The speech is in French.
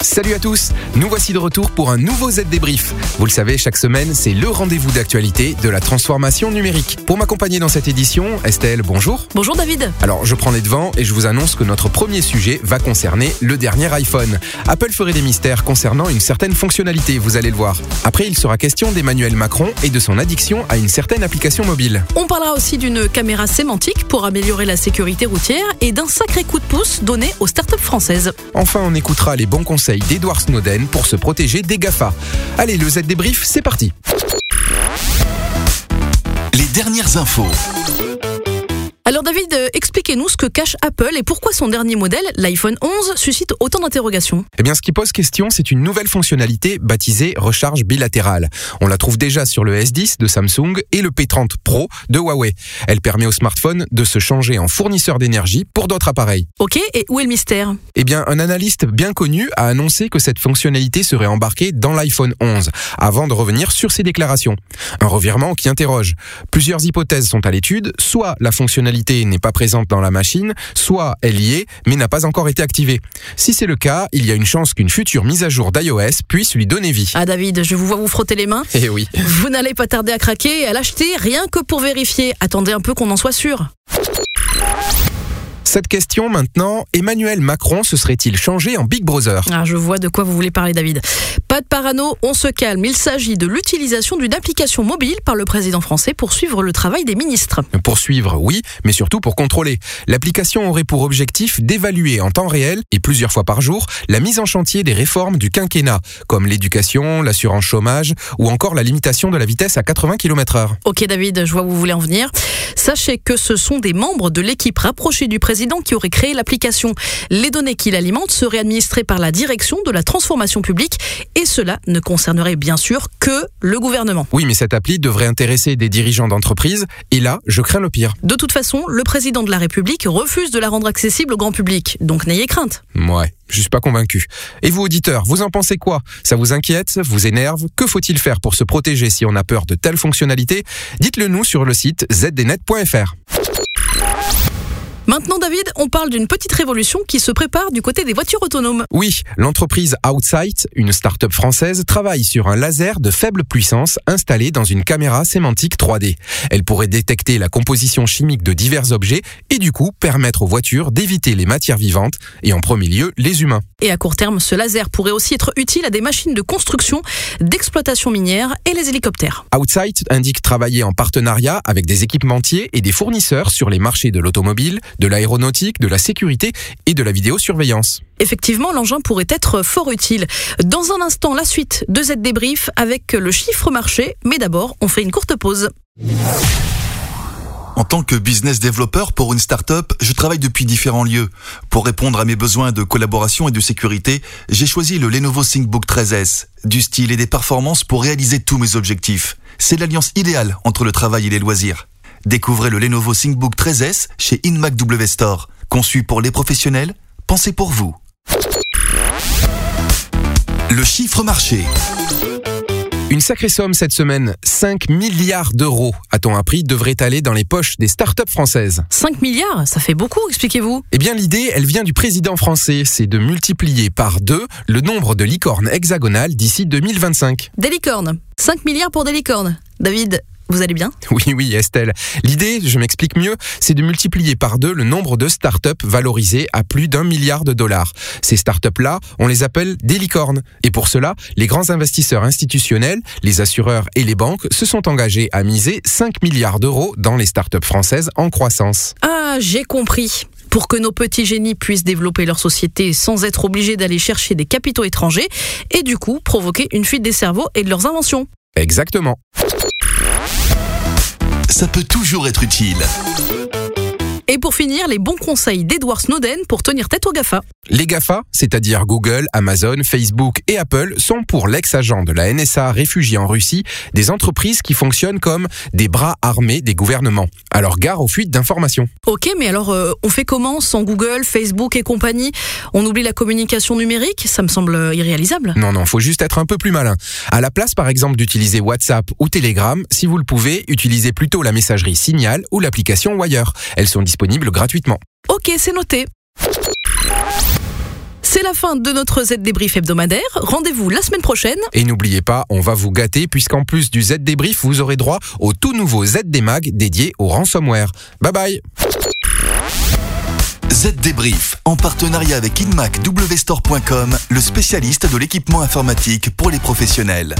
Salut à tous, nous voici de retour pour un nouveau Z débrief. Vous le savez, chaque semaine, c'est le rendez-vous d'actualité de la transformation numérique. Pour m'accompagner dans cette édition, Estelle, bonjour. Bonjour David. Alors, je prends les devants et je vous annonce que notre premier sujet va concerner le dernier iPhone. Apple ferait des mystères concernant une certaine fonctionnalité, vous allez le voir. Après, il sera question d'Emmanuel Macron et de son addiction à une certaine application mobile. On parlera aussi d'une caméra sémantique pour améliorer la sécurité routière et d'un sacré coup de pouce donné aux startups françaises. Enfin, on écoutera les bons conseils d'Edward Snowden pour se protéger des GAFA. Allez, le Z c'est parti. Les dernières infos. Alors David, euh, expliquez-nous ce que cache Apple et pourquoi son dernier modèle, l'iPhone 11, suscite autant d'interrogations. Eh bien, ce qui pose question, c'est une nouvelle fonctionnalité baptisée recharge bilatérale. On la trouve déjà sur le S10 de Samsung et le P30 Pro de Huawei. Elle permet au smartphone de se changer en fournisseur d'énergie pour d'autres appareils. Ok, et où est le mystère? Eh bien, un analyste bien connu a annoncé que cette fonctionnalité serait embarquée dans l'iPhone 11, avant de revenir sur ses déclarations. Un revirement qui interroge. Plusieurs hypothèses sont à l'étude, soit la fonctionnalité n'est pas présente dans la machine, soit elle y est, mais n'a pas encore été activée. Si c'est le cas, il y a une chance qu'une future mise à jour d'iOS puisse lui donner vie. Ah David, je vous vois vous frotter les mains. Eh oui. Vous n'allez pas tarder à craquer et à l'acheter rien que pour vérifier. Attendez un peu qu'on en soit sûr. Cette question maintenant, Emmanuel Macron se serait-il changé en Big Brother? Ah, je vois de quoi vous voulez parler David. Pas de parano, on se calme. Il s'agit de l'utilisation d'une application mobile par le président français pour suivre le travail des ministres. Pour suivre, oui, mais surtout pour contrôler. L'application aurait pour objectif d'évaluer en temps réel et plusieurs fois par jour la mise en chantier des réformes du quinquennat, comme l'éducation, l'assurance chômage ou encore la limitation de la vitesse à 80 km/h. Ok David, je vois où vous voulez en venir. Sachez que ce sont des membres de l'équipe rapprochée du président qui aurait créé l'application. Les données qu'il alimente seraient administrées par la direction de la transformation publique et cela ne concernerait bien sûr que le gouvernement. Oui, mais cette appli devrait intéresser des dirigeants d'entreprise et là, je crains le pire. De toute façon, le président de la République refuse de la rendre accessible au grand public, donc n'ayez crainte. Ouais, je suis pas convaincu. Et vous, auditeurs, vous en pensez quoi? Ça vous inquiète? Vous énerve? Que faut-il faire pour se protéger si on a peur de telles fonctionnalités? Dites-le nous sur le site zdnet.fr. Maintenant, David, on parle d'une petite révolution qui se prépare du côté des voitures autonomes. Oui, l'entreprise Outsight, une start-up française, travaille sur un laser de faible puissance installé dans une caméra sémantique 3D. Elle pourrait détecter la composition chimique de divers objets et du coup permettre aux voitures d'éviter les matières vivantes et en premier lieu les humains. Et à court terme, ce laser pourrait aussi être utile à des machines de construction, d'exploitation minière et les hélicoptères. Outsight indique travailler en partenariat avec des équipementiers et des fournisseurs sur les marchés de l'automobile, de l'aéronautique, de la sécurité et de la vidéosurveillance. Effectivement, l'engin pourrait être fort utile. Dans un instant, la suite de Z débrief avec le chiffre marché, mais d'abord, on fait une courte pause. En tant que business développeur pour une start-up, je travaille depuis différents lieux. Pour répondre à mes besoins de collaboration et de sécurité, j'ai choisi le Lenovo ThinkBook 13S, du style et des performances pour réaliser tous mes objectifs. C'est l'alliance idéale entre le travail et les loisirs. Découvrez le Lenovo ThinkBook 13S chez InMac W Store. Conçu pour les professionnels, pensez pour vous. Le chiffre marché. Une sacrée somme cette semaine, 5 milliards d'euros, a-t-on appris, devrait aller dans les poches des startups françaises. 5 milliards, ça fait beaucoup, expliquez-vous. Eh bien l'idée, elle vient du président français, c'est de multiplier par deux le nombre de licornes hexagonales d'ici 2025. Des licornes. 5 milliards pour des licornes. David, vous allez bien Oui, oui, Estelle. L'idée, je m'explique mieux, c'est de multiplier par deux le nombre de startups valorisées à plus d'un milliard de dollars. Ces startups-là, on les appelle des licornes. Et pour cela, les grands investisseurs institutionnels, les assureurs et les banques se sont engagés à miser 5 milliards d'euros dans les startups françaises en croissance. Ah, j'ai compris pour que nos petits génies puissent développer leur société sans être obligés d'aller chercher des capitaux étrangers et du coup provoquer une fuite des cerveaux et de leurs inventions. Exactement ça peut toujours être utile. Et pour finir, les bons conseils d'Edward Snowden pour tenir tête aux GAFA. Les GAFA, c'est-à-dire Google, Amazon, Facebook et Apple, sont pour l'ex-agent de la NSA réfugié en Russie des entreprises qui fonctionnent comme des bras armés des gouvernements. Alors gare aux fuites d'informations. Ok, mais alors euh, on fait comment sans Google, Facebook et compagnie? On oublie la communication numérique? Ça me semble euh, irréalisable. Non, non, faut juste être un peu plus malin. À la place, par exemple, d'utiliser WhatsApp ou Telegram, si vous le pouvez, utilisez plutôt la messagerie Signal ou l'application Wire. Elles sont disponibles gratuitement. Ok, c'est noté. C'est la fin de notre Z débrief hebdomadaire. Rendez-vous la semaine prochaine. Et n'oubliez pas, on va vous gâter puisqu'en plus du Z débrief, vous aurez droit au tout nouveau Z Mag dédié au ransomware. Bye bye Z Débrief, en partenariat avec InmacWstore.com, le spécialiste de l'équipement informatique pour les professionnels.